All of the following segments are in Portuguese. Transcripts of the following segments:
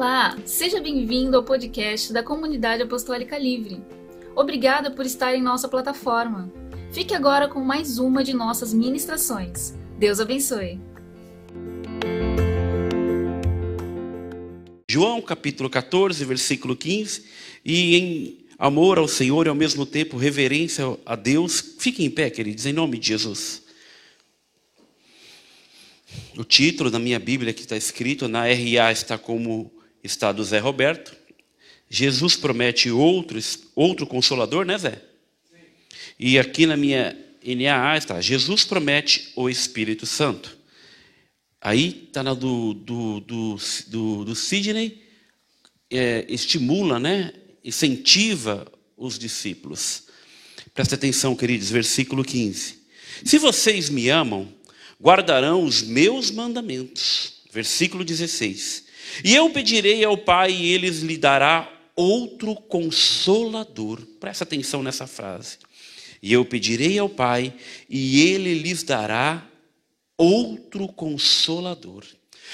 Olá, seja bem-vindo ao podcast da Comunidade Apostólica Livre. Obrigada por estar em nossa plataforma. Fique agora com mais uma de nossas ministrações. Deus abençoe. João capítulo 14, versículo 15, e em amor ao Senhor e ao mesmo tempo reverência a Deus, fique em pé, queridos, em nome de Jesus. O título da minha Bíblia que está escrito, na RA está como está do Zé Roberto. Jesus promete outro, consolador, né, Zé? E aqui na minha NAA está, Jesus promete o Espírito Santo. Aí está na do, do, do, do, do Sidney, é, estimula, né? incentiva os discípulos. Presta atenção, queridos, versículo 15. Se vocês me amam, guardarão os meus mandamentos. Versículo 16. E eu pedirei ao Pai e ele lhe dará outro consolador. Presta atenção nessa frase. E eu pedirei ao Pai e ele lhes dará outro consolador,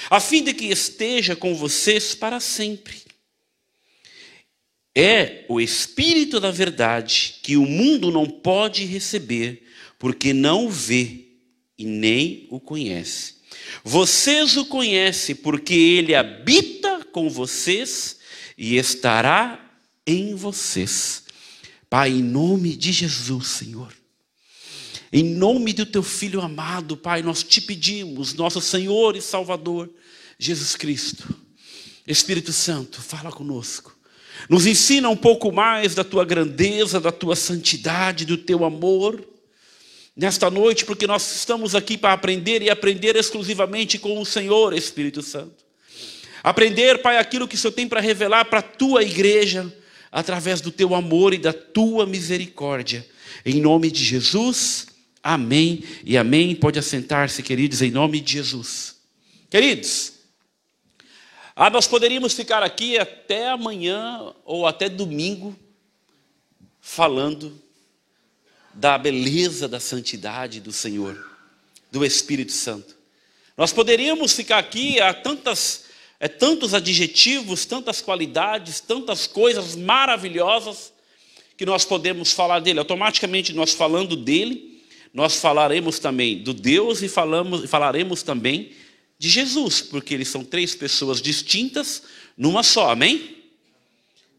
a fim de que esteja com vocês para sempre. É o Espírito da Verdade que o mundo não pode receber, porque não o vê e nem o conhece. Vocês o conhecem porque ele habita com vocês e estará em vocês. Pai, em nome de Jesus, Senhor. Em nome do teu filho amado, Pai, nós te pedimos, nosso Senhor e Salvador, Jesus Cristo. Espírito Santo, fala conosco. Nos ensina um pouco mais da tua grandeza, da tua santidade, do teu amor nesta noite, porque nós estamos aqui para aprender e aprender exclusivamente com o Senhor Espírito Santo. Aprender, Pai, aquilo que o Senhor tem para revelar para a tua igreja, através do teu amor e da tua misericórdia. Em nome de Jesus, amém e amém. Pode assentar-se, queridos, em nome de Jesus. Queridos, ah, nós poderíamos ficar aqui até amanhã ou até domingo falando da beleza da santidade do Senhor, do Espírito Santo. Nós poderíamos ficar aqui a tantas, é, tantos adjetivos, tantas qualidades, tantas coisas maravilhosas que nós podemos falar dele. Automaticamente nós falando dele, nós falaremos também do Deus e falamos, falaremos também de Jesus, porque eles são três pessoas distintas numa só, amém?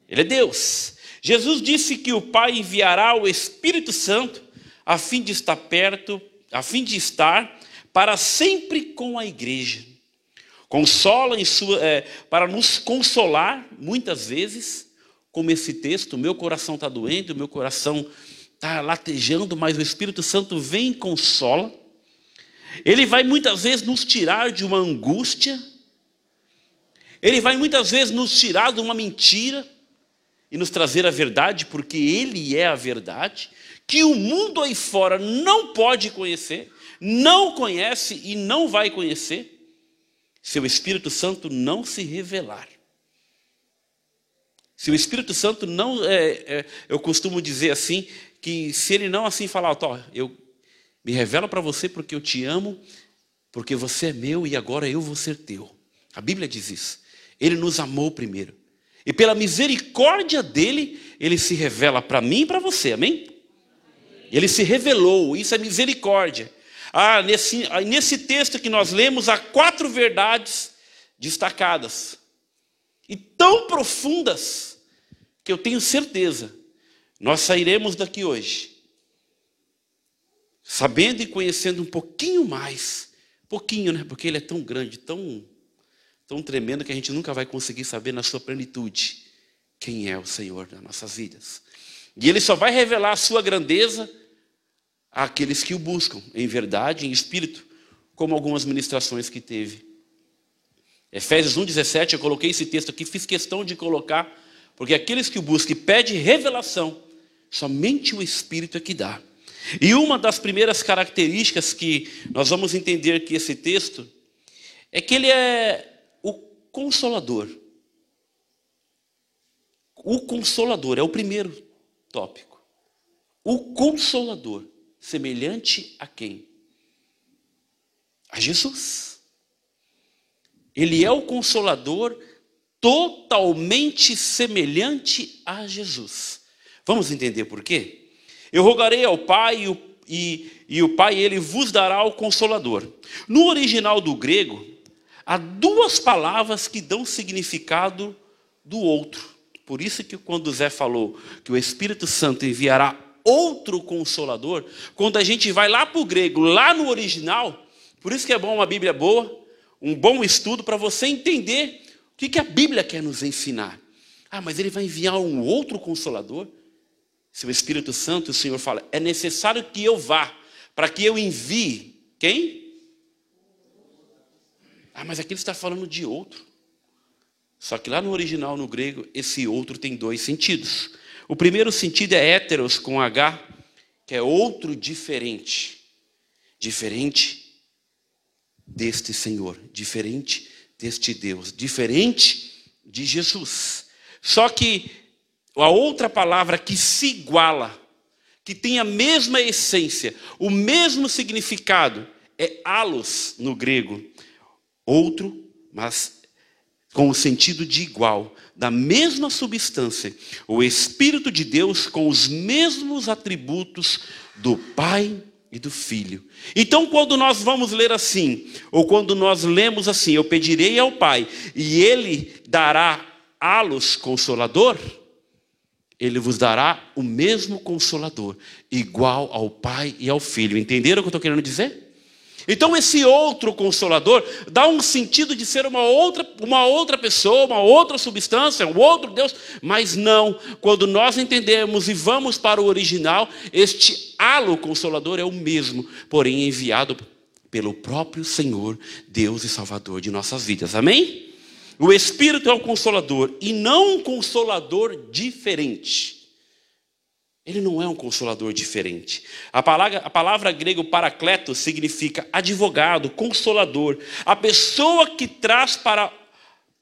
Ele é Deus. Jesus disse que o Pai enviará o Espírito Santo a fim de estar perto, a fim de estar para sempre com a igreja. Consola sua, é, para nos consolar, muitas vezes, como esse texto, meu coração está doendo, meu coração está latejando, mas o Espírito Santo vem e consola. Ele vai muitas vezes nos tirar de uma angústia, ele vai muitas vezes nos tirar de uma mentira, e nos trazer a verdade, porque Ele é a verdade, que o mundo aí fora não pode conhecer, não conhece e não vai conhecer, se o Espírito Santo não se revelar. Se o Espírito Santo não, é, é, eu costumo dizer assim, que se ele não assim falar, eu me revelo para você porque eu te amo, porque você é meu e agora eu vou ser teu. A Bíblia diz isso. Ele nos amou primeiro. E pela misericórdia dele, ele se revela para mim e para você, amém? Ele se revelou, isso é misericórdia. Ah, nesse, ah, nesse texto que nós lemos, há quatro verdades destacadas, e tão profundas, que eu tenho certeza, nós sairemos daqui hoje, sabendo e conhecendo um pouquinho mais, pouquinho, né? Porque ele é tão grande, tão tão tremendo que a gente nunca vai conseguir saber na sua plenitude quem é o Senhor nas nossas vidas. E Ele só vai revelar a sua grandeza àqueles que o buscam, em verdade, em espírito, como algumas ministrações que teve. Efésios 1,17, eu coloquei esse texto aqui, fiz questão de colocar, porque aqueles que o buscam e pedem revelação, somente o Espírito é que dá. E uma das primeiras características que nós vamos entender que esse texto é que ele é Consolador. O Consolador é o primeiro tópico. O Consolador, semelhante a quem? A Jesus. Ele é o Consolador totalmente semelhante a Jesus. Vamos entender por quê? Eu rogarei ao Pai e o, e, e o Pai ele vos dará o Consolador. No original do grego, há duas palavras que dão significado do outro. Por isso que quando Zé falou que o Espírito Santo enviará outro consolador, quando a gente vai lá para o grego, lá no original, por isso que é bom uma Bíblia boa, um bom estudo para você entender o que, que a Bíblia quer nos ensinar. Ah, mas ele vai enviar um outro consolador? Se o Espírito Santo, o Senhor fala, é necessário que eu vá, para que eu envie. Quem? Ah, mas aqui ele está falando de outro. Só que lá no original, no grego, esse outro tem dois sentidos. O primeiro sentido é héteros com H, que é outro diferente. Diferente deste Senhor, diferente deste Deus, diferente de Jesus. Só que a outra palavra que se iguala, que tem a mesma essência, o mesmo significado, é alos no grego. Outro, mas com o sentido de igual, da mesma substância, o Espírito de Deus com os mesmos atributos do Pai e do Filho. Então, quando nós vamos ler assim, ou quando nós lemos assim, eu pedirei ao Pai e Ele dará alos consolador, Ele vos dará o mesmo consolador, igual ao Pai e ao Filho. Entenderam o que eu estou querendo dizer? Então esse outro consolador dá um sentido de ser uma outra, uma outra pessoa, uma outra substância, um outro Deus, mas não. Quando nós entendemos e vamos para o original, este halo consolador é o mesmo, porém enviado pelo próprio Senhor, Deus e Salvador de nossas vidas. Amém? O Espírito é o consolador e não um consolador diferente. Ele não é um consolador diferente. A palavra, a palavra grega paracleto significa advogado, consolador. A pessoa que traz para,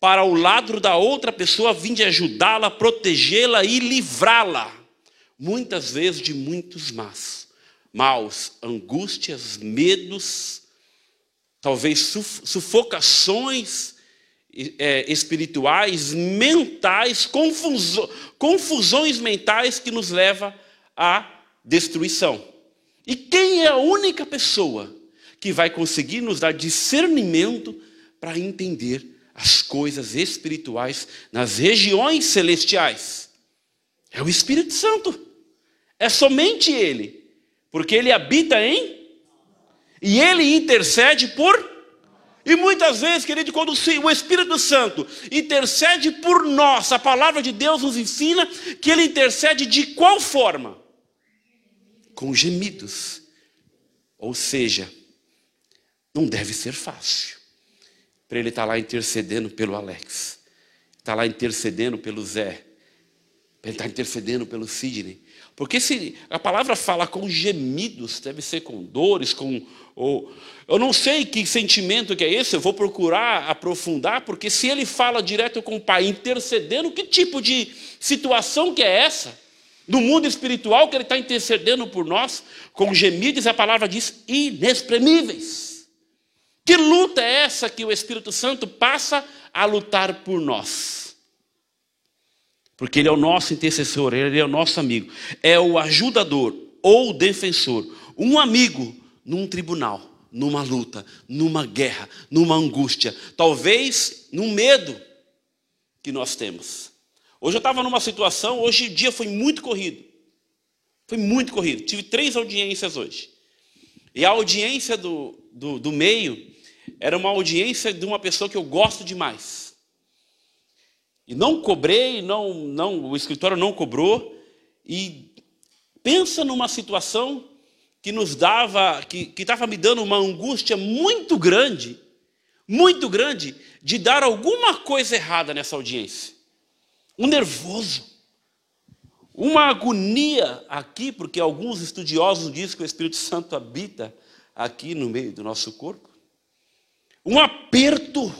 para o lado da outra pessoa, de ajudá-la, protegê-la e livrá-la. Muitas vezes de muitos más, maus, angústias, medos, talvez sufocações é, espirituais, mentais, confusões, confusões mentais que nos leva à destruição. E quem é a única pessoa que vai conseguir nos dar discernimento para entender as coisas espirituais nas regiões celestiais? É o Espírito Santo. É somente Ele, porque Ele habita em e Ele intercede por e muitas vezes, querido, quando o Espírito Santo intercede por nós, a palavra de Deus nos ensina que ele intercede de qual forma? Com gemidos. Ou seja, não deve ser fácil para ele estar tá lá intercedendo pelo Alex, estar tá lá intercedendo pelo Zé, para ele estar tá intercedendo pelo Sidney. Porque se a palavra fala com gemidos, deve ser com dores, com ou eu não sei que sentimento que é esse, eu vou procurar aprofundar, porque se ele fala direto com o Pai, intercedendo, que tipo de situação que é essa? No mundo espiritual que ele está intercedendo por nós, com gemidos, a palavra diz inexprimíveis. Que luta é essa que o Espírito Santo passa a lutar por nós? Porque ele é o nosso intercessor, ele é o nosso amigo, é o ajudador ou defensor, um amigo num tribunal, numa luta, numa guerra, numa angústia, talvez num medo que nós temos. Hoje eu estava numa situação, hoje o dia foi muito corrido. Foi muito corrido. Tive três audiências hoje. E a audiência do, do, do meio era uma audiência de uma pessoa que eu gosto demais. E não cobrei, não, não, o escritório não cobrou. E pensa numa situação que nos dava, que estava me dando uma angústia muito grande, muito grande, de dar alguma coisa errada nessa audiência. Um nervoso, uma agonia aqui, porque alguns estudiosos dizem que o Espírito Santo habita aqui no meio do nosso corpo. Um aperto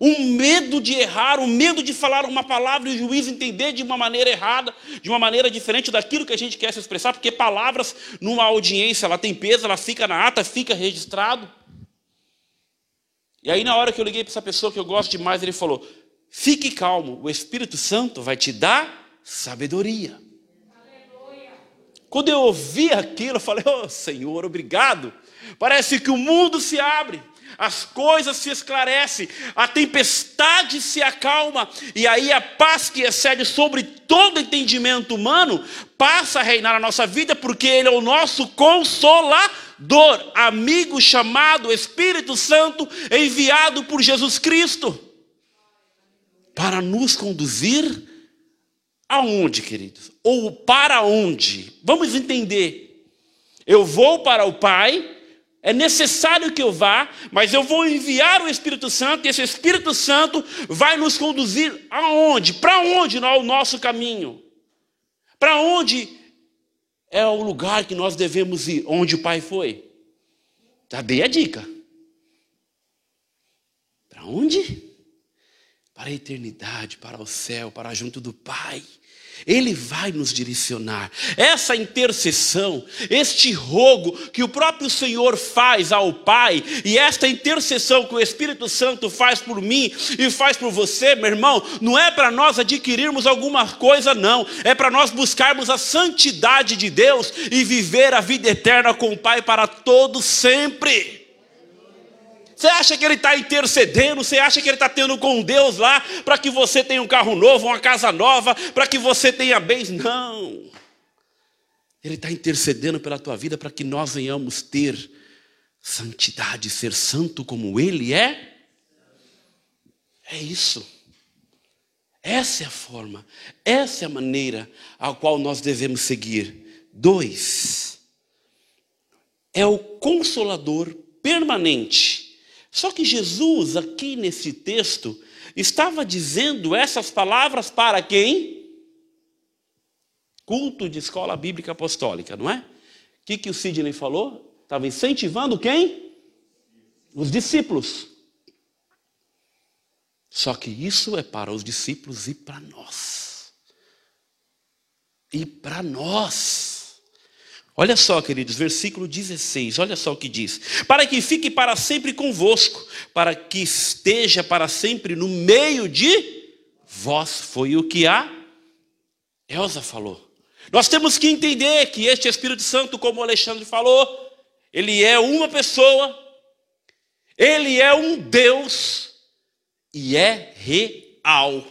um medo de errar, um medo de falar uma palavra e o juiz entender de uma maneira errada, de uma maneira diferente daquilo que a gente quer se expressar, porque palavras numa audiência, ela tem peso, ela fica na ata, fica registrado. E aí na hora que eu liguei para essa pessoa que eu gosto demais, ele falou: fique calmo, o Espírito Santo vai te dar sabedoria. Quando eu ouvi aquilo, eu falei: Oh Senhor, obrigado. Parece que o mundo se abre, as coisas se esclarecem, a tempestade se acalma, e aí a paz que excede sobre todo entendimento humano passa a reinar na nossa vida, porque Ele é o nosso consolador, amigo chamado Espírito Santo, enviado por Jesus Cristo, para nos conduzir aonde, queridos? Ou para onde? Vamos entender. Eu vou para o Pai é necessário que eu vá, mas eu vou enviar o Espírito Santo, e esse Espírito Santo vai nos conduzir aonde? Para onde é o nosso caminho? Para onde é o lugar que nós devemos ir? Onde o Pai foi? Já dei a dica. Para onde? Para a eternidade, para o céu, para junto do Pai. Ele vai nos direcionar. Essa intercessão, este rogo que o próprio Senhor faz ao Pai, e esta intercessão que o Espírito Santo faz por mim e faz por você, meu irmão, não é para nós adquirirmos alguma coisa, não. É para nós buscarmos a santidade de Deus e viver a vida eterna com o Pai para todos sempre. Você acha que ele está intercedendo? Você acha que ele está tendo com Deus lá para que você tenha um carro novo, uma casa nova, para que você tenha bens? Não. Ele está intercedendo pela tua vida para que nós venhamos ter santidade, ser santo como Ele é. É isso. Essa é a forma, essa é a maneira a qual nós devemos seguir. Dois, é o consolador permanente só que Jesus, aqui nesse texto, estava dizendo essas palavras para quem? Culto de escola bíblica apostólica, não é? O que, que o Sidney falou? Estava incentivando quem? Os discípulos. Só que isso é para os discípulos e para nós. E para nós. Olha só, queridos, versículo 16, olha só o que diz: Para que fique para sempre convosco, para que esteja para sempre no meio de vós. Foi o que a Elsa falou. Nós temos que entender que este Espírito Santo, como o Alexandre falou, ele é uma pessoa, ele é um Deus e é real.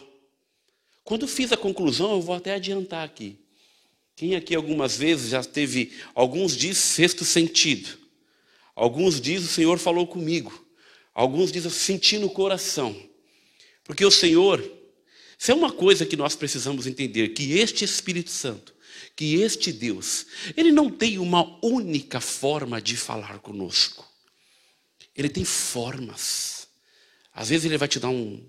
Quando fiz a conclusão, eu vou até adiantar aqui. Quem aqui algumas vezes já teve, alguns diz sexto sentido, alguns diz o Senhor falou comigo, alguns diz eu senti no coração, porque o Senhor, isso é uma coisa que nós precisamos entender, que este Espírito Santo, que este Deus, ele não tem uma única forma de falar conosco, ele tem formas, às vezes ele vai te dar um,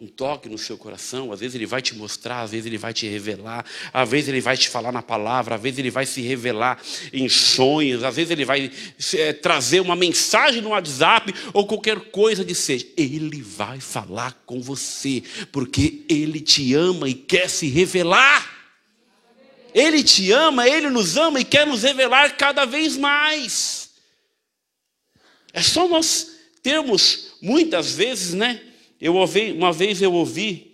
um toque no seu coração, às vezes ele vai te mostrar, às vezes ele vai te revelar, às vezes ele vai te falar na palavra, às vezes ele vai se revelar em sonhos, às vezes ele vai é, trazer uma mensagem no WhatsApp ou qualquer coisa que seja. Ele vai falar com você, porque ele te ama e quer se revelar. Ele te ama, ele nos ama e quer nos revelar cada vez mais. É só nós termos muitas vezes, né? Eu ouvi, uma vez eu ouvi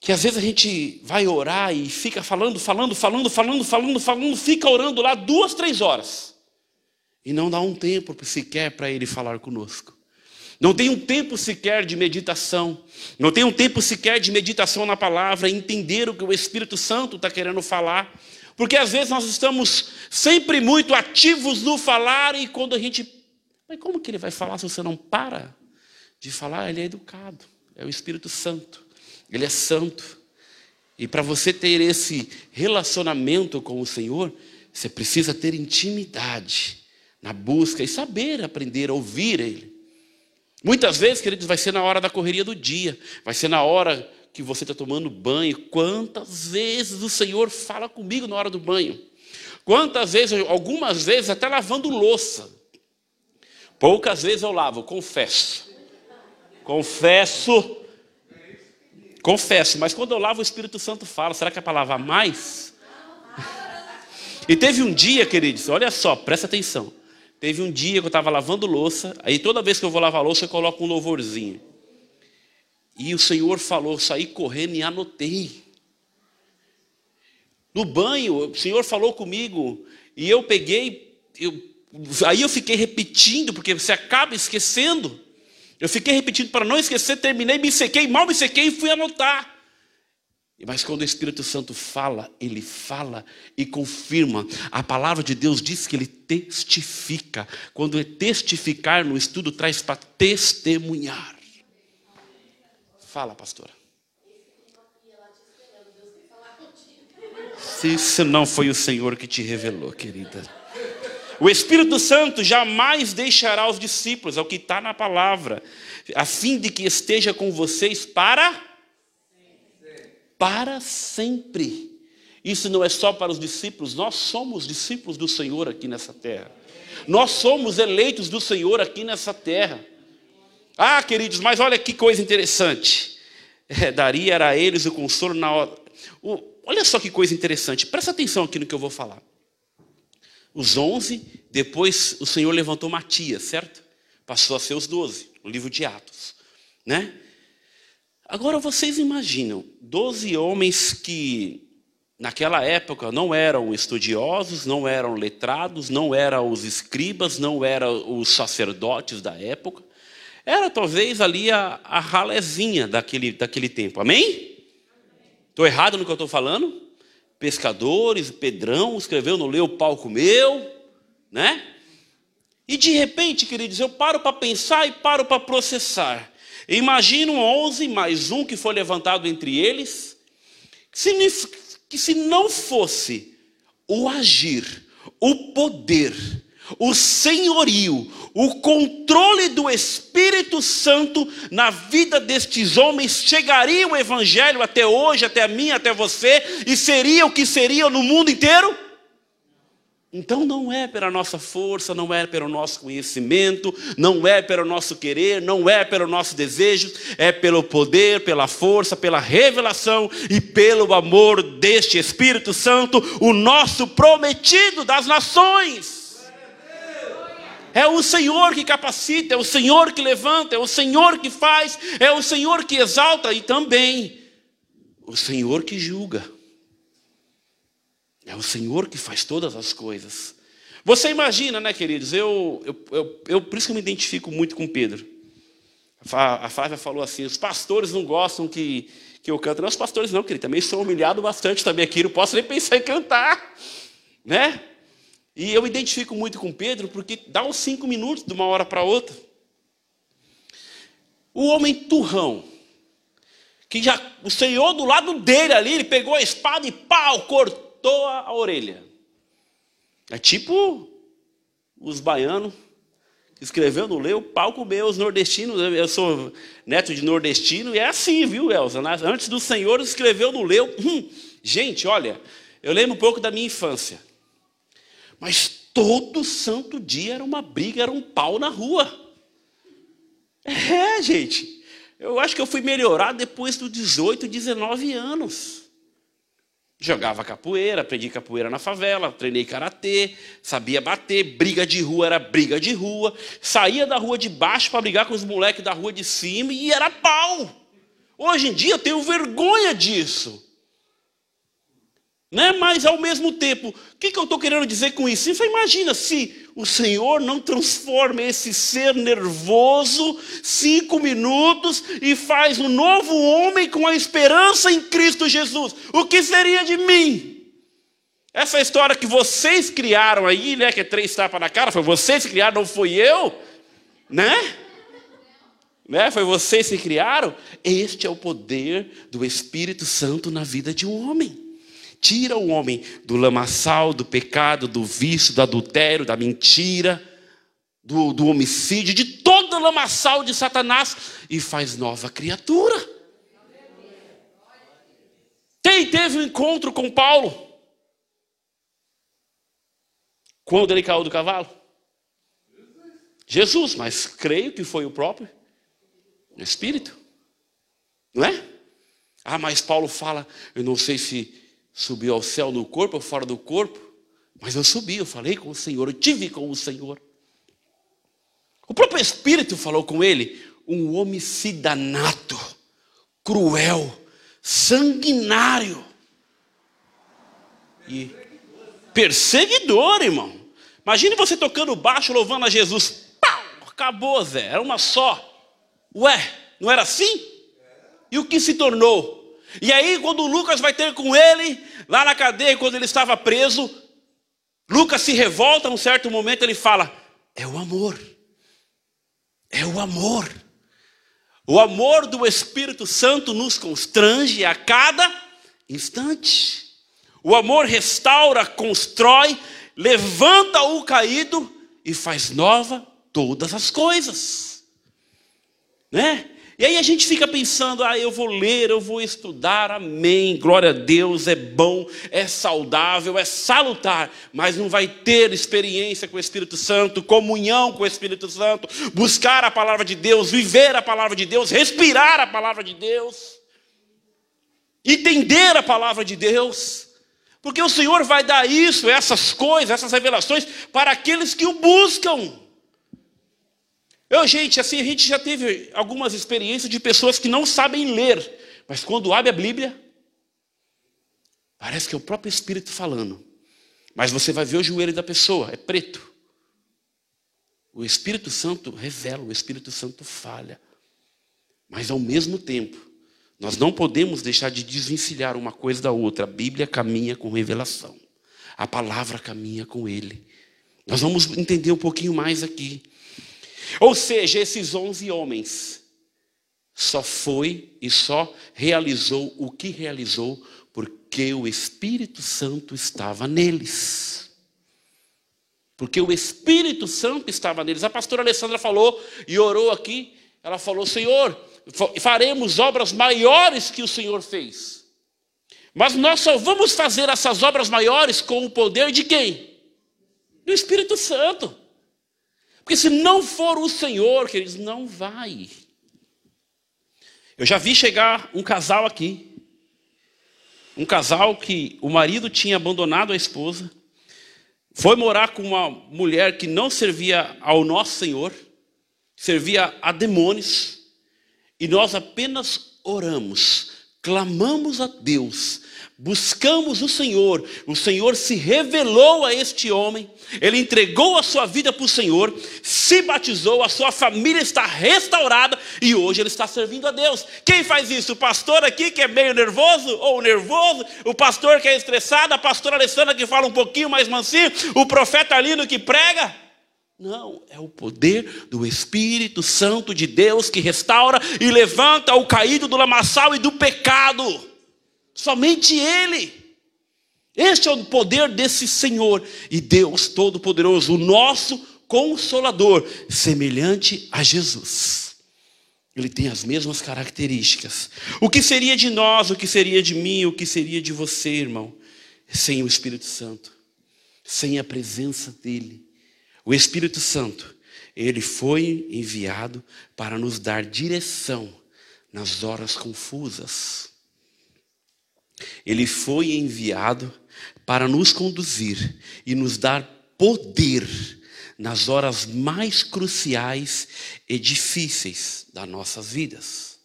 que às vezes a gente vai orar e fica falando, falando, falando, falando, falando, falando, fica orando lá duas, três horas. E não dá um tempo sequer para ele falar conosco. Não tem um tempo sequer de meditação. Não tem um tempo sequer de meditação na palavra, entender o que o Espírito Santo está querendo falar. Porque às vezes nós estamos sempre muito ativos no falar e quando a gente. Mas como que ele vai falar se você não para? De falar, ele é educado, é o Espírito Santo, ele é santo. E para você ter esse relacionamento com o Senhor, você precisa ter intimidade na busca e saber aprender a ouvir Ele. Muitas vezes, queridos, vai ser na hora da correria do dia, vai ser na hora que você está tomando banho. Quantas vezes o Senhor fala comigo na hora do banho? Quantas vezes, algumas vezes até lavando louça. Poucas vezes eu lavo, confesso. Confesso. Confesso, mas quando eu lavo o Espírito Santo fala, será que é para lavar mais? E teve um dia, queridos, olha só, presta atenção. Teve um dia que eu estava lavando louça, aí toda vez que eu vou lavar louça eu coloco um louvorzinho. E o Senhor falou, saí correndo e anotei. No banho, o Senhor falou comigo e eu peguei, eu, aí eu fiquei repetindo, porque você acaba esquecendo. Eu fiquei repetindo para não esquecer, terminei, me sequei, mal me sequei e fui anotar. Mas quando o Espírito Santo fala, ele fala e confirma. A palavra de Deus diz que ele testifica. Quando é testificar no estudo, traz para testemunhar. Fala, pastora. Se isso não foi o Senhor que te revelou, querida. O Espírito Santo jamais deixará os discípulos, é o que está na palavra, a fim de que esteja com vocês para para sempre. Isso não é só para os discípulos, nós somos discípulos do Senhor aqui nessa terra. Nós somos eleitos do Senhor aqui nessa terra. Ah, queridos, mas olha que coisa interessante. É, daria a eles o consolo na hora. O, olha só que coisa interessante. Presta atenção aqui no que eu vou falar. Os onze, depois o Senhor levantou Matias, certo? Passou a ser os doze, no livro de Atos, né? Agora vocês imaginam, doze homens que naquela época não eram estudiosos, não eram letrados, não eram os escribas, não eram os sacerdotes da época. Era talvez ali a, a ralezinha daquele, daquele tempo. Amém? Estou errado no que eu estou falando? Pescadores, Pedrão escreveu, não leu, o pau comeu, né? E de repente, queridos, eu paro para pensar e paro para processar. Imagina 11 mais um que foi levantado entre eles, que se não fosse o agir, o poder, o senhorio, o controle do Espírito Santo na vida destes homens, chegaria o Evangelho até hoje, até mim, até você, e seria o que seria no mundo inteiro? Então não é pela nossa força, não é pelo nosso conhecimento, não é pelo nosso querer, não é pelo nosso desejo, é pelo poder, pela força, pela revelação e pelo amor deste Espírito Santo, o nosso prometido das nações. É o Senhor que capacita, é o Senhor que levanta, é o Senhor que faz, é o Senhor que exalta e também o Senhor que julga. É o Senhor que faz todas as coisas. Você imagina, né, queridos? Eu, eu, eu, eu por isso que eu me identifico muito com Pedro. A Flávia falou assim: os pastores não gostam que, que eu canto. Não, os pastores não, querido. Também sou humilhado bastante também aqui. Não posso nem pensar em cantar. Né? E eu identifico muito com Pedro porque dá uns cinco minutos de uma hora para outra. O homem turrão, que já o Senhor do lado dele ali, ele pegou a espada e pau, cortou a orelha. É tipo os baianos escreveu, não leu, pau comeu os nordestinos. Eu sou neto de nordestino e é assim, viu, Elza? Antes do Senhor escreveu, não leu. Hum, gente, olha, eu lembro um pouco da minha infância. Mas todo santo dia era uma briga, era um pau na rua. É, gente. Eu acho que eu fui melhorar depois dos 18, 19 anos. Jogava capoeira, aprendi capoeira na favela, treinei karatê, sabia bater, briga de rua era briga de rua, saía da rua de baixo para brigar com os moleques da rua de cima e era pau. Hoje em dia eu tenho vergonha disso. Né? Mas ao mesmo tempo, o que, que eu estou querendo dizer com isso? Você imagina se o Senhor não transforma esse ser nervoso cinco minutos e faz um novo homem com a esperança em Cristo Jesus. O que seria de mim? Essa história que vocês criaram aí, né? Que é três tapas na cara, foi vocês que criaram, não fui eu, né? né? Foi vocês que criaram. Este é o poder do Espírito Santo na vida de um homem tira o homem do lamaçal, do pecado, do vício, do adultério, da mentira, do, do homicídio, de todo o lamaçal de Satanás e faz nova criatura. Quem teve um encontro com Paulo? Quando ele caiu do cavalo? Jesus, mas creio que foi o próprio Espírito. Não é? Ah, mas Paulo fala, eu não sei se Subiu ao céu no corpo ou fora do corpo, mas eu subi, eu falei com o Senhor, eu tive com o Senhor. O próprio Espírito falou com ele, um homicida nato, cruel, sanguinário e perseguidor, irmão. Imagine você tocando baixo, louvando a Jesus. Pau! Acabou, Zé. Era uma só. Ué, não era assim? E o que se tornou? E aí, quando Lucas vai ter com ele, lá na cadeia, quando ele estava preso, Lucas se revolta num certo momento, ele fala: É o amor. É o amor. O amor do Espírito Santo nos constrange a cada instante. O amor restaura, constrói, levanta o caído e faz nova todas as coisas. Né? E aí a gente fica pensando, ah, eu vou ler, eu vou estudar, amém, glória a Deus, é bom, é saudável, é salutar, mas não vai ter experiência com o Espírito Santo, comunhão com o Espírito Santo, buscar a palavra de Deus, viver a palavra de Deus, respirar a palavra de Deus, entender a palavra de Deus. Porque o Senhor vai dar isso, essas coisas, essas revelações para aqueles que o buscam. Eu, gente, assim, a gente já teve algumas experiências de pessoas que não sabem ler, mas quando abre a Bíblia, parece que é o próprio Espírito falando. Mas você vai ver o joelho da pessoa, é preto. O Espírito Santo revela, o Espírito Santo falha. Mas ao mesmo tempo, nós não podemos deixar de desvencilhar uma coisa da outra. A Bíblia caminha com revelação. A palavra caminha com ele. Nós vamos entender um pouquinho mais aqui. Ou seja, esses onze homens só foi e só realizou o que realizou porque o Espírito Santo estava neles. Porque o Espírito Santo estava neles. A pastora Alessandra falou e orou aqui. Ela falou: Senhor, faremos obras maiores que o Senhor fez. Mas nós só vamos fazer essas obras maiores com o poder de quem? Do Espírito Santo. Porque se não for o Senhor, queridos, não vai. Eu já vi chegar um casal aqui. Um casal que o marido tinha abandonado a esposa, foi morar com uma mulher que não servia ao nosso Senhor, servia a demônios, e nós apenas oramos, clamamos a Deus buscamos o Senhor, o Senhor se revelou a este homem, ele entregou a sua vida para o Senhor, se batizou, a sua família está restaurada. E hoje ele está servindo a Deus. Quem faz isso? O pastor aqui que é meio nervoso ou nervoso, o pastor que é estressado, a pastora Alessandra que fala um pouquinho mais mansinho, o profeta Lino que prega. Não, é o poder do Espírito Santo de Deus que restaura e levanta o caído do lamaçal e do pecado. Somente Ele. Este é o poder desse Senhor e Deus Todo-Poderoso, o nosso Consolador, semelhante a Jesus. Ele tem as mesmas características. O que seria de nós, o que seria de mim, o que seria de você, irmão, sem o Espírito Santo, sem a presença dEle? O Espírito Santo, ele foi enviado para nos dar direção nas horas confusas. Ele foi enviado para nos conduzir e nos dar poder nas horas mais cruciais e difíceis das nossas vidas.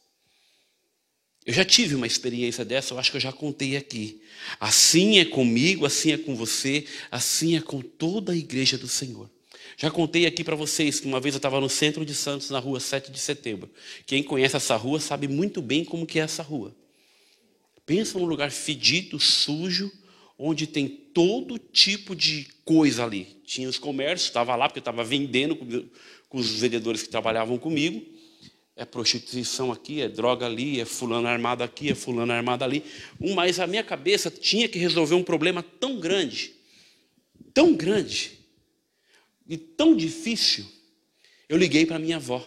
Eu já tive uma experiência dessa, eu acho que eu já contei aqui. Assim é comigo, assim é com você, assim é com toda a igreja do Senhor. Já contei aqui para vocês que uma vez eu estava no centro de Santos, na rua 7 de setembro. Quem conhece essa rua sabe muito bem como que é essa rua. Pensa num lugar fedido, sujo, onde tem todo tipo de coisa ali. Tinha os comércios, estava lá porque estava vendendo com, os vendedores que trabalhavam comigo. É prostituição aqui, é droga ali, é fulano armado aqui, é fulano armado ali. Mas a minha cabeça tinha que resolver um problema tão grande, tão grande e tão difícil. Eu liguei para minha avó.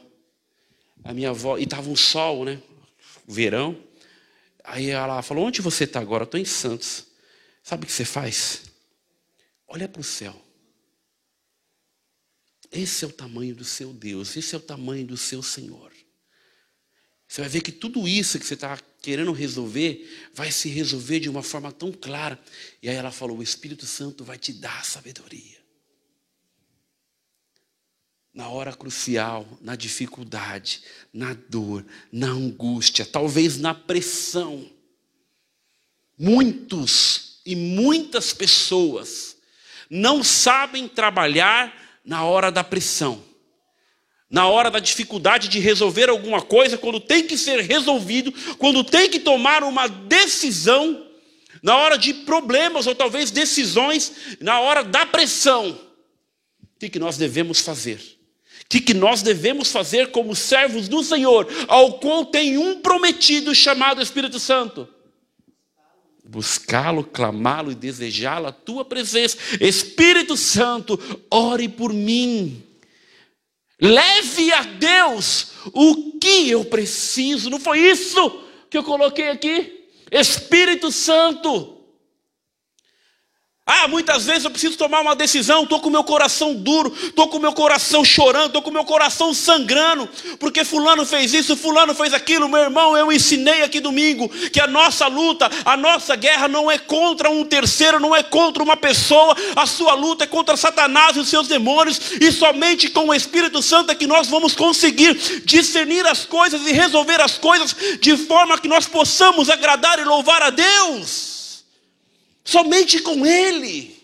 A minha avó, e estava um sol, né? Verão. Aí ela falou: Onde você está agora? Estou em Santos. Sabe o que você faz? Olha para o céu. Esse é o tamanho do seu Deus, esse é o tamanho do seu Senhor. Você vai ver que tudo isso que você está querendo resolver vai se resolver de uma forma tão clara. E aí ela falou: O Espírito Santo vai te dar sabedoria. Na hora crucial, na dificuldade, na dor, na angústia, talvez na pressão. Muitos e muitas pessoas não sabem trabalhar na hora da pressão, na hora da dificuldade de resolver alguma coisa, quando tem que ser resolvido, quando tem que tomar uma decisão, na hora de problemas ou talvez decisões, na hora da pressão. O que, nós devemos fazer? Que, que nós devemos fazer como servos do Senhor, ao qual tem um prometido chamado Espírito Santo? Buscá-lo, clamá-lo e desejá-lo, a tua presença. Espírito Santo, ore por mim. Leve a Deus o que eu preciso. Não foi isso que eu coloquei aqui? Espírito Santo, ah, muitas vezes eu preciso tomar uma decisão, estou com meu coração duro, estou com meu coração chorando, estou com meu coração sangrando, porque fulano fez isso, fulano fez aquilo, meu irmão, eu ensinei aqui domingo que a nossa luta, a nossa guerra não é contra um terceiro, não é contra uma pessoa, a sua luta é contra Satanás e os seus demônios, e somente com o Espírito Santo é que nós vamos conseguir discernir as coisas e resolver as coisas de forma que nós possamos agradar e louvar a Deus somente com Ele.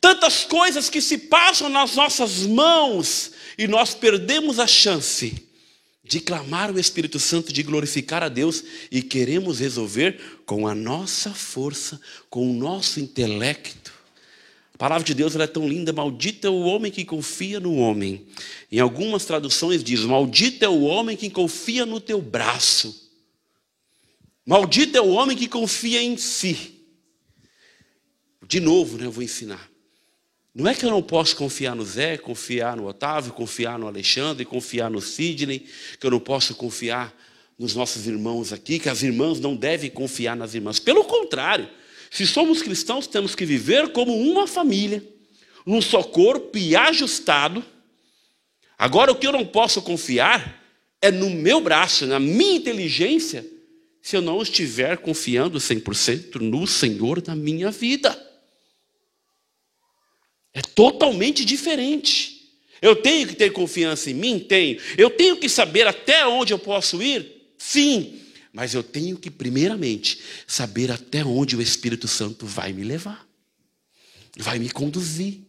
Tantas coisas que se passam nas nossas mãos e nós perdemos a chance de clamar o Espírito Santo, de glorificar a Deus e queremos resolver com a nossa força, com o nosso intelecto. A palavra de Deus é tão linda, maldito é o homem que confia no homem. Em algumas traduções diz: maldito é o homem que confia no teu braço. Maldito é o homem que confia em si. De novo, né, eu vou ensinar. Não é que eu não posso confiar no Zé, confiar no Otávio, confiar no Alexandre, confiar no Sidney, que eu não posso confiar nos nossos irmãos aqui, que as irmãs não devem confiar nas irmãs. Pelo contrário, se somos cristãos, temos que viver como uma família, num só corpo e ajustado. Agora, o que eu não posso confiar é no meu braço, na minha inteligência, se eu não estiver confiando 100% no Senhor da minha vida. É totalmente diferente. Eu tenho que ter confiança em mim? Tenho. Eu tenho que saber até onde eu posso ir? Sim. Mas eu tenho que, primeiramente, saber até onde o Espírito Santo vai me levar, vai me conduzir.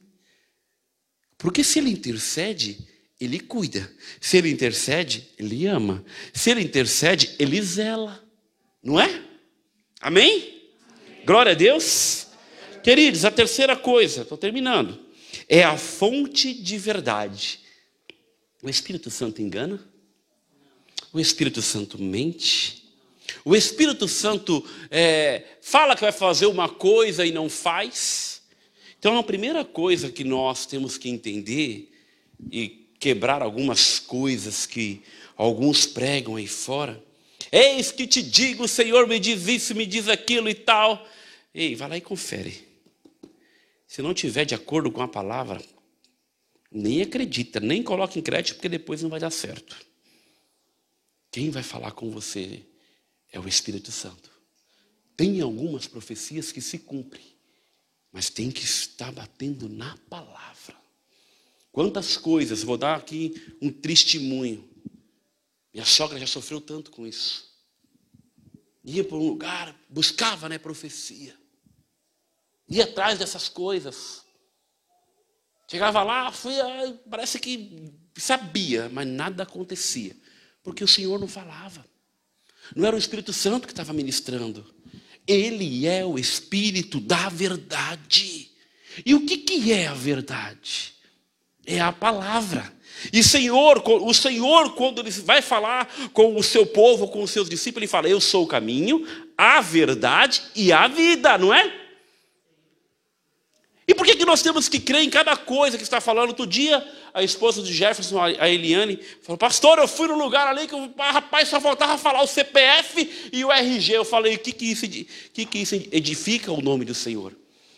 Porque se ele intercede, ele cuida. Se ele intercede, ele ama. Se ele intercede, ele zela. Não é? Amém? Amém. Glória a Deus. Queridos, a terceira coisa, estou terminando, é a fonte de verdade. O Espírito Santo engana? O Espírito Santo mente? O Espírito Santo é, fala que vai fazer uma coisa e não faz? Então, a primeira coisa que nós temos que entender e quebrar algumas coisas que alguns pregam aí fora. Eis que te digo, o Senhor me diz isso, me diz aquilo e tal. Ei, vai lá e confere. Se não tiver de acordo com a palavra, nem acredita, nem coloque em crédito, porque depois não vai dar certo. Quem vai falar com você é o Espírito Santo. Tem algumas profecias que se cumprem, mas tem que estar batendo na palavra. Quantas coisas, vou dar aqui um testemunho. Minha sogra já sofreu tanto com isso. Ia para um lugar, buscava né, profecia ia atrás dessas coisas. Chegava lá, fui, parece que sabia, mas nada acontecia, porque o Senhor não falava. Não era o Espírito Santo que estava ministrando. Ele é o Espírito da verdade. E o que, que é a verdade? É a palavra. E Senhor, o Senhor, quando ele vai falar com o seu povo, com os seus discípulos, ele fala: Eu sou o caminho, a verdade e a vida, não é? E por que, que nós temos que crer em cada coisa que está falando? Outro dia, a esposa de Jefferson, a Eliane, falou: Pastor, eu fui num lugar ali que o rapaz só faltava falar o CPF e o RG. Eu falei: O que, que, isso, que, que isso edifica o nome do Senhor?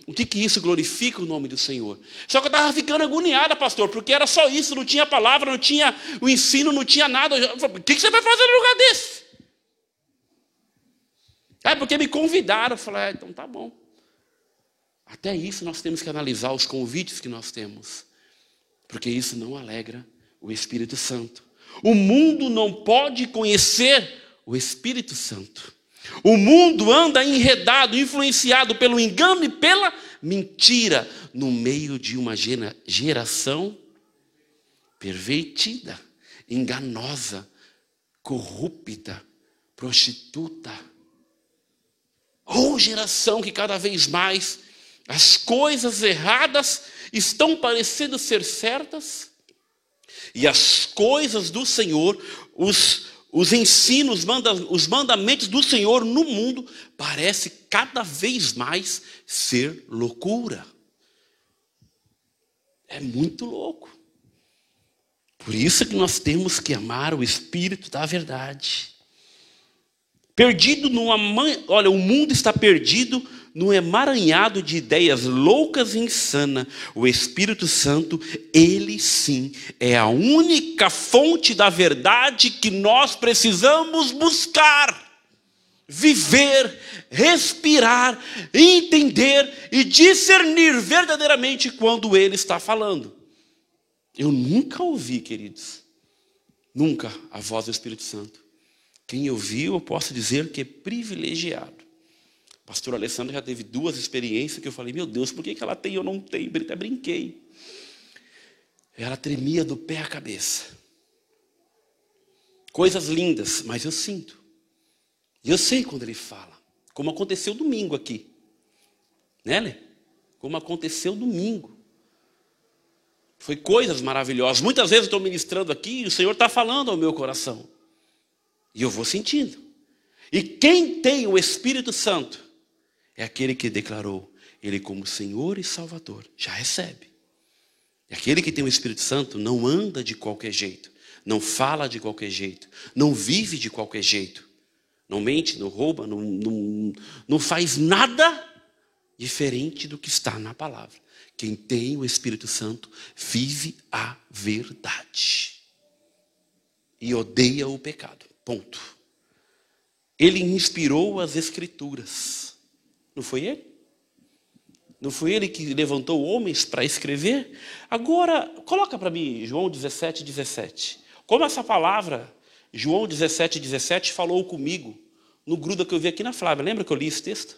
O que, que isso glorifica o nome do Senhor? Só que eu estava ficando agoniada, pastor, porque era só isso, não tinha palavra, não tinha o ensino, não tinha nada. Falei, o que, que você vai fazer no lugar desse? É porque me convidaram. Eu falei: ah, Então tá bom. Até isso nós temos que analisar os convites que nós temos. porque isso não alegra o Espírito Santo. O mundo não pode conhecer o Espírito Santo. O mundo anda enredado, influenciado pelo engano e pela mentira, no meio de uma geração pervertida, enganosa, corrupta, prostituta. Ou geração que cada vez mais as coisas erradas estão parecendo ser certas e as coisas do Senhor, os, os ensinos, manda, os mandamentos do Senhor no mundo, parece cada vez mais ser loucura. É muito louco. Por isso que nós temos que amar o Espírito da verdade. Perdido numa. Olha, o mundo está perdido num emaranhado de ideias loucas e insanas, o Espírito Santo, ele sim é a única fonte da verdade que nós precisamos buscar, viver, respirar, entender e discernir verdadeiramente quando ele está falando. Eu nunca ouvi, queridos, nunca a voz do Espírito Santo. Quem ouviu, eu posso dizer que é privilegiado. Pastor Alessandro já teve duas experiências que eu falei, meu Deus, por que, ela tem e eu não tenho? Até brinquei. Ela tremia do pé à cabeça. Coisas lindas, mas eu sinto. E eu sei quando ele fala. Como aconteceu domingo aqui. Né, Lê? Como aconteceu domingo. Foi coisas maravilhosas. Muitas vezes eu estou ministrando aqui e o Senhor está falando ao meu coração. E eu vou sentindo. E quem tem o Espírito Santo é aquele que declarou Ele como Senhor e Salvador. Já recebe. E aquele que tem o Espírito Santo não anda de qualquer jeito, não fala de qualquer jeito, não vive de qualquer jeito, não mente, não rouba, não, não, não faz nada diferente do que está na palavra. Quem tem o Espírito Santo vive a verdade e odeia o pecado. Ponto. Ele inspirou as Escrituras. Não foi ele? Não foi ele que levantou homens para escrever? Agora, coloca para mim João 17, 17. Como essa palavra, João 17, 17, falou comigo no gruda que eu vi aqui na Flávia. Lembra que eu li esse texto?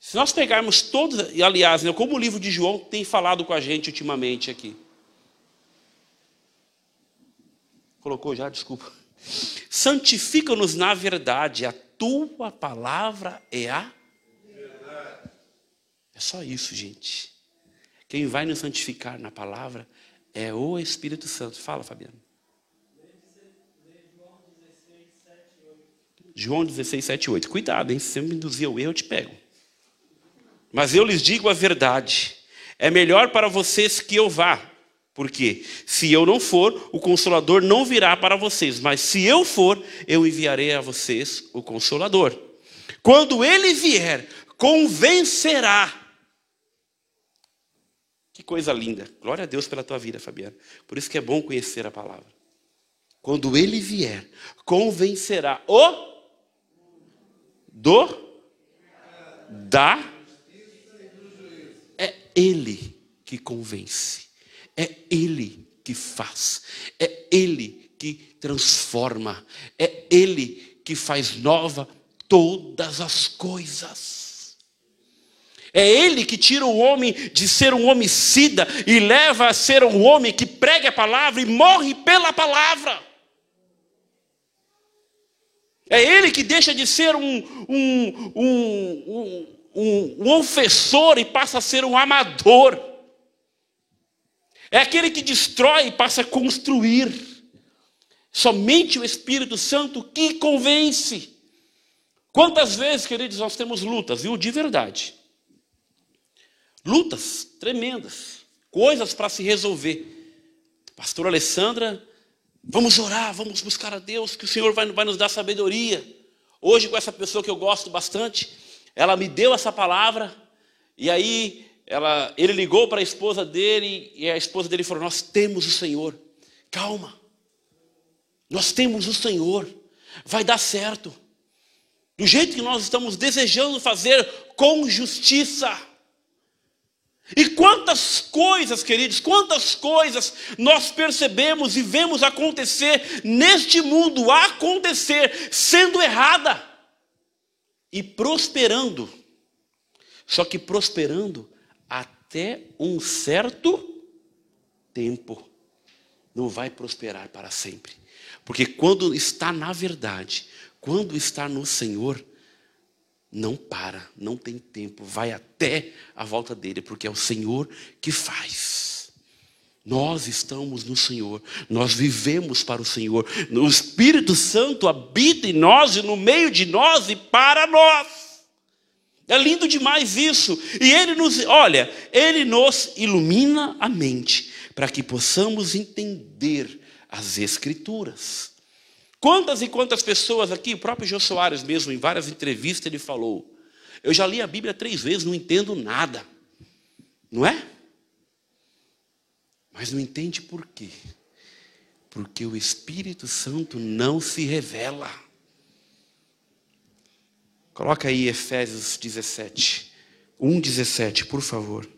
Se nós pegarmos todos, e aliás, né, como o livro de João tem falado com a gente ultimamente aqui. Colocou já? Desculpa. Santifica-nos na verdade, a tua palavra é a verdade. É só isso, gente. Quem vai nos santificar na palavra é o Espírito Santo. Fala, Fabiano. João 16, 7 8. Cuidado, hein? Se você me induzir ao erro, eu te pego. Mas eu lhes digo a verdade. É melhor para vocês que eu vá. Porque se eu não for, o consolador não virá para vocês, mas se eu for, eu enviarei a vocês o consolador. Quando ele vier, convencerá. Que coisa linda. Glória a Deus pela tua vida, Fabiana. Por isso que é bom conhecer a palavra. Quando ele vier, convencerá o do da é ele que convence. É Ele que faz, é Ele que transforma, é Ele que faz nova todas as coisas. É Ele que tira o homem de ser um homicida e leva a ser um homem que prega a palavra e morre pela palavra. É Ele que deixa de ser um, um, um, um, um ofensor e passa a ser um amador. É aquele que destrói e passa a construir. Somente o Espírito Santo que convence. Quantas vezes, queridos, nós temos lutas, viu? De verdade. Lutas tremendas, coisas para se resolver. Pastor Alessandra, vamos orar, vamos buscar a Deus, que o Senhor vai, vai nos dar sabedoria. Hoje, com essa pessoa que eu gosto bastante, ela me deu essa palavra, e aí ela, ele ligou para a esposa dele e a esposa dele falou: Nós temos o Senhor. Calma. Nós temos o Senhor. Vai dar certo. Do jeito que nós estamos desejando fazer com justiça. E quantas coisas, queridos, quantas coisas nós percebemos e vemos acontecer neste mundo, acontecer, sendo errada e prosperando. Só que prosperando até um certo tempo. Não vai prosperar para sempre. Porque quando está na verdade, quando está no Senhor, não para, não tem tempo, vai até a volta dele, porque é o Senhor que faz. Nós estamos no Senhor, nós vivemos para o Senhor, o Espírito Santo habita em nós e no meio de nós e para nós. É lindo demais isso. E ele nos, olha, ele nos ilumina a mente para que possamos entender as escrituras. Quantas e quantas pessoas aqui, o próprio Jô Soares mesmo, em várias entrevistas, ele falou: Eu já li a Bíblia três vezes, não entendo nada. Não é? Mas não entende por quê? Porque o Espírito Santo não se revela. Coloca aí Efésios 17, 1, 17, por favor.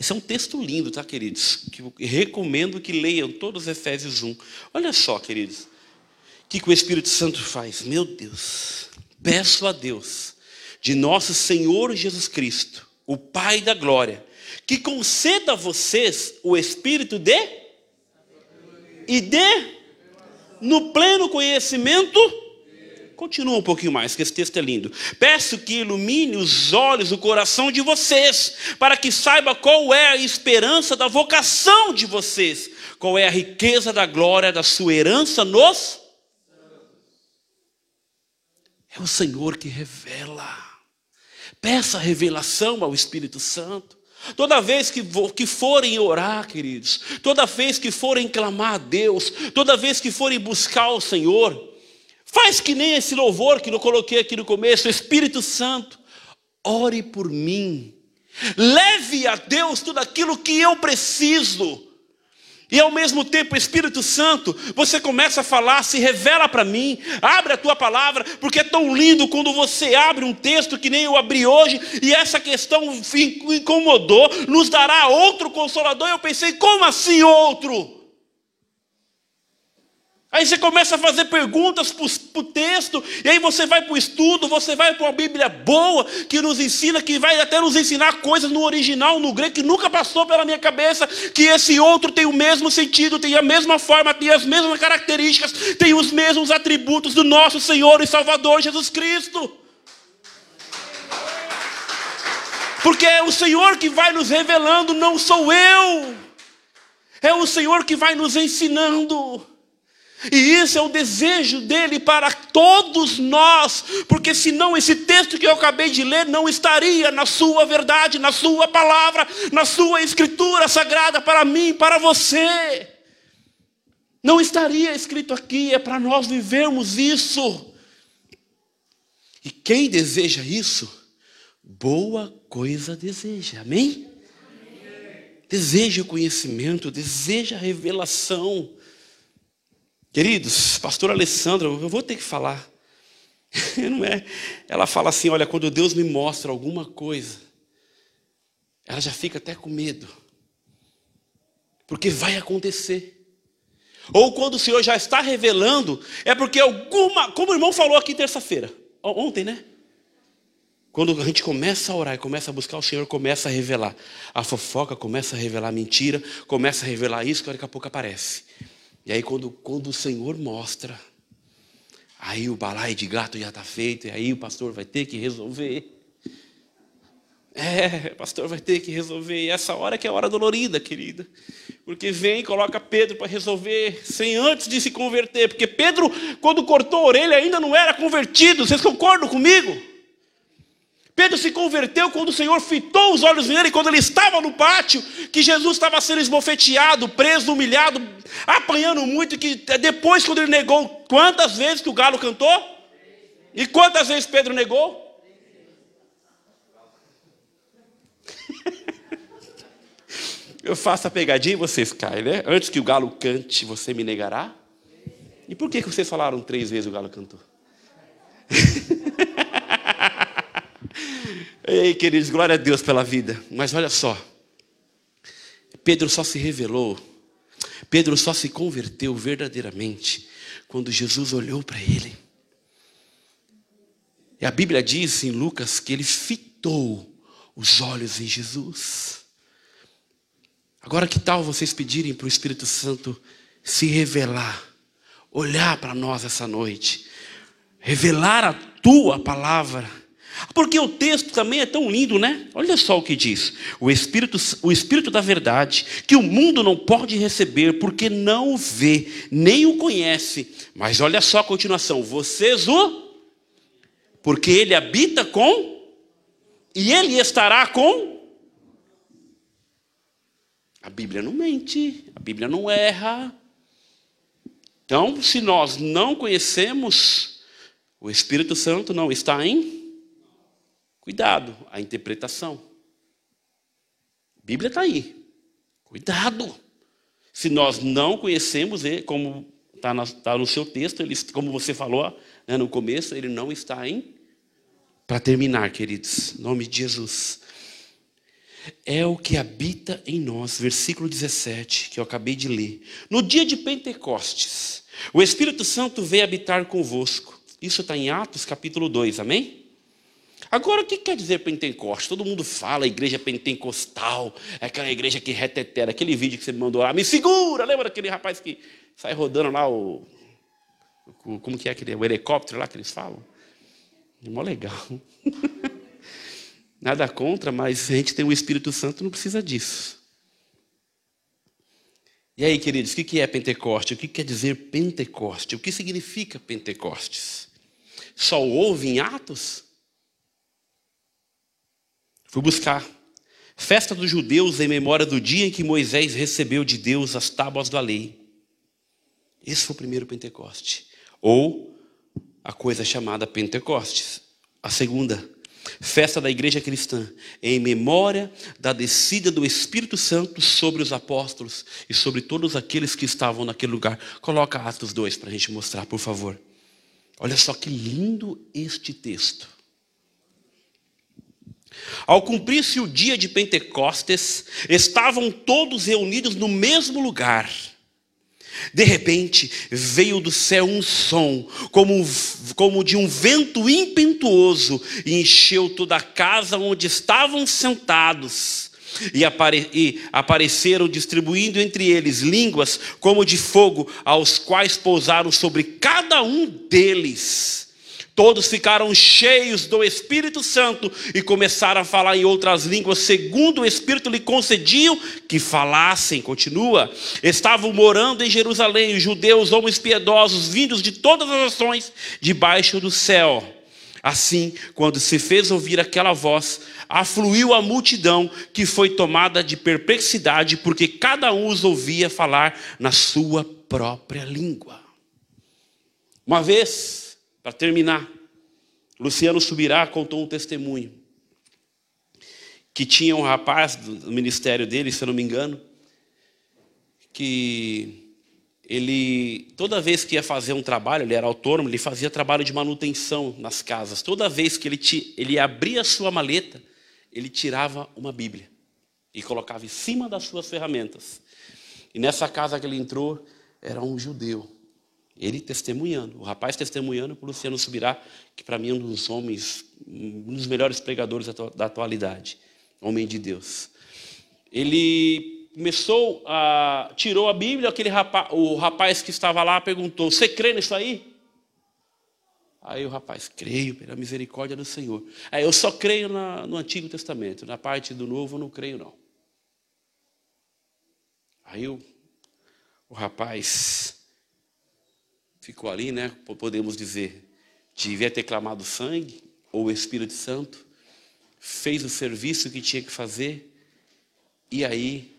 Esse é um texto lindo, tá, queridos? Que eu recomendo que leiam todos Efésios 1. Olha só, queridos. O que, que o Espírito Santo faz? Meu Deus, peço a Deus, de nosso Senhor Jesus Cristo, o Pai da glória, que conceda a vocês o Espírito de e de no pleno conhecimento Continua um pouquinho mais, que esse texto é lindo. Peço que ilumine os olhos, o coração de vocês, para que saiba qual é a esperança da vocação de vocês, qual é a riqueza da glória da sua herança nos. É o Senhor que revela. Peça revelação ao Espírito Santo. Toda vez que, que forem orar, queridos, toda vez que forem clamar a Deus, toda vez que forem buscar o Senhor, Faz que nem esse louvor que eu coloquei aqui no começo, Espírito Santo, ore por mim. Leve a Deus tudo aquilo que eu preciso. E ao mesmo tempo, Espírito Santo, você começa a falar, se revela para mim, abre a tua palavra, porque é tão lindo quando você abre um texto que nem eu abri hoje, e essa questão incomodou, nos dará outro consolador. Eu pensei, como assim outro? Aí você começa a fazer perguntas para o texto, e aí você vai para o estudo, você vai para uma Bíblia boa, que nos ensina, que vai até nos ensinar coisas no original, no grego, que nunca passou pela minha cabeça, que esse outro tem o mesmo sentido, tem a mesma forma, tem as mesmas características, tem os mesmos atributos do nosso Senhor e Salvador Jesus Cristo. Porque é o Senhor que vai nos revelando, não sou eu. É o Senhor que vai nos ensinando. E isso é o desejo dele para todos nós, porque senão esse texto que eu acabei de ler não estaria na sua verdade, na sua palavra, na sua escritura sagrada para mim, para você. Não estaria escrito aqui, é para nós vivermos isso. E quem deseja isso, boa coisa deseja, amém? Deseja conhecimento, deseja revelação. Queridos, pastor Alessandra, eu vou ter que falar. Não é? Ela fala assim: olha, quando Deus me mostra alguma coisa, ela já fica até com medo, porque vai acontecer. Ou quando o Senhor já está revelando, é porque alguma, como o irmão falou aqui terça-feira, ontem, né? Quando a gente começa a orar e começa a buscar o Senhor, começa a revelar. A fofoca começa a revelar a mentira, começa a revelar isso, que daqui a pouco aparece. E aí, quando, quando o Senhor mostra, aí o balai de gato já está feito, e aí o pastor vai ter que resolver. É, o pastor vai ter que resolver. E essa hora que é a hora dolorida, querida. Porque vem e coloca Pedro para resolver, sem antes de se converter. Porque Pedro, quando cortou a orelha, ainda não era convertido. Vocês concordam comigo? Pedro se converteu quando o Senhor fitou os olhos nele, quando ele estava no pátio, que Jesus estava sendo esbofeteado, preso, humilhado, apanhando muito, que depois, quando ele negou, quantas vezes que o galo cantou? E quantas vezes Pedro negou? Eu faço a pegadinha e vocês caem, né? Antes que o galo cante, você me negará? E por que vocês falaram três vezes o galo cantou? Ei, queridos, glória a Deus pela vida. Mas olha só. Pedro só se revelou, Pedro só se converteu verdadeiramente quando Jesus olhou para ele. E a Bíblia diz em Lucas que ele fitou os olhos em Jesus. Agora, que tal vocês pedirem para o Espírito Santo se revelar, olhar para nós essa noite, revelar a tua palavra? Porque o texto também é tão lindo, né? Olha só o que diz: o Espírito, o Espírito da Verdade, que o mundo não pode receber, porque não o vê, nem o conhece. Mas olha só a continuação: vocês o porque ele habita com, e ele estará com. A Bíblia não mente, a Bíblia não erra. Então, se nós não conhecemos, o Espírito Santo não está em. Cuidado, a interpretação. A Bíblia está aí. Cuidado. Se nós não conhecemos, como está tá no seu texto, ele, como você falou né, no começo, ele não está em para terminar, queridos, nome de Jesus. É o que habita em nós, versículo 17, que eu acabei de ler. No dia de Pentecostes, o Espírito Santo veio habitar convosco. Isso está em Atos capítulo 2, amém? Agora, o que quer dizer Pentecostes? Todo mundo fala igreja pentecostal, é aquela igreja que retetera, aquele vídeo que você me mandou lá, me segura, lembra daquele rapaz que sai rodando lá o. Como que é aquele? O helicóptero lá que eles falam? É mó legal. Nada contra, mas a gente tem o Espírito Santo, não precisa disso. E aí, queridos, o que é Pentecoste? O que quer dizer Pentecoste? O que significa Pentecostes? Só houve em Atos? Fui buscar. Festa dos judeus em memória do dia em que Moisés recebeu de Deus as tábuas da lei. Esse foi o primeiro Pentecoste. Ou a coisa chamada Pentecostes. A segunda, festa da igreja cristã, em memória da descida do Espírito Santo sobre os apóstolos e sobre todos aqueles que estavam naquele lugar. Coloca Atos 2 para a gente mostrar, por favor. Olha só que lindo este texto. Ao cumprir-se o dia de Pentecostes, estavam todos reunidos no mesmo lugar. De repente, veio do céu um som, como, como de um vento impetuoso, e encheu toda a casa onde estavam sentados. E, apare, e apareceram distribuindo entre eles línguas como de fogo, aos quais pousaram sobre cada um deles. Todos ficaram cheios do Espírito Santo e começaram a falar em outras línguas, segundo o Espírito lhe concediam que falassem. Continua. Estavam morando em Jerusalém os judeus, homens piedosos, vindos de todas as nações, debaixo do céu. Assim, quando se fez ouvir aquela voz, afluiu a multidão que foi tomada de perplexidade, porque cada um os ouvia falar na sua própria língua. Uma vez, para terminar, Luciano Subirá contou um testemunho que tinha um rapaz do ministério dele, se eu não me engano, que ele toda vez que ia fazer um trabalho, ele era autônomo, ele fazia trabalho de manutenção nas casas. Toda vez que ele, ele abria a sua maleta, ele tirava uma Bíblia e colocava em cima das suas ferramentas. E nessa casa que ele entrou, era um judeu. Ele testemunhando, o rapaz testemunhando para o Luciano Subirá, que para mim é um dos homens, um dos melhores pregadores da atualidade, homem de Deus. Ele começou a tirou a Bíblia, aquele rapaz, o rapaz que estava lá perguntou: "Você crê nisso aí?" Aí o rapaz, creio pela misericórdia do Senhor. Aí eu só creio na, no Antigo Testamento, na parte do Novo eu não creio não. Aí o, o rapaz ficou ali, né? Podemos dizer, devia ter clamado sangue, ou o Espírito Santo, fez o serviço que tinha que fazer, e aí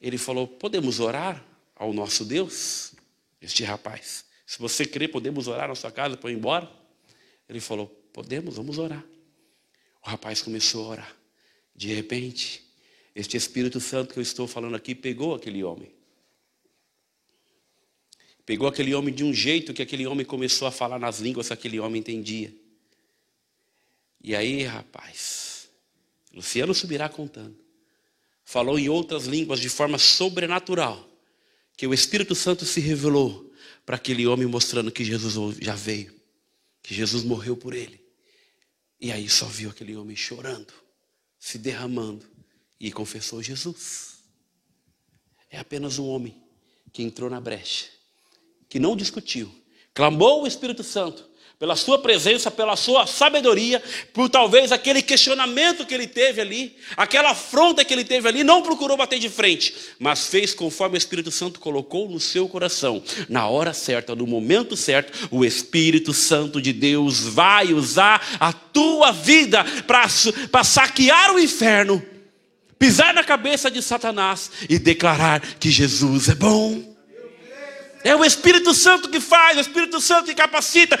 ele falou: Podemos orar ao nosso Deus? Este rapaz, se você crê, podemos orar na sua casa para ir embora? Ele falou: Podemos, vamos orar. O rapaz começou a orar. De repente, este Espírito Santo que eu estou falando aqui pegou aquele homem Pegou aquele homem de um jeito que aquele homem começou a falar nas línguas que aquele homem entendia. E aí, rapaz, Luciano subirá contando. Falou em outras línguas de forma sobrenatural. Que o Espírito Santo se revelou para aquele homem mostrando que Jesus já veio. Que Jesus morreu por ele. E aí só viu aquele homem chorando, se derramando e confessou Jesus. É apenas um homem que entrou na brecha, que não discutiu, clamou o Espírito Santo pela sua presença, pela sua sabedoria, por talvez aquele questionamento que ele teve ali, aquela afronta que ele teve ali, não procurou bater de frente, mas fez conforme o Espírito Santo colocou no seu coração, na hora certa, no momento certo, o Espírito Santo de Deus vai usar a tua vida para saquear o inferno, pisar na cabeça de Satanás e declarar que Jesus é bom. É o Espírito Santo que faz, o Espírito Santo que capacita.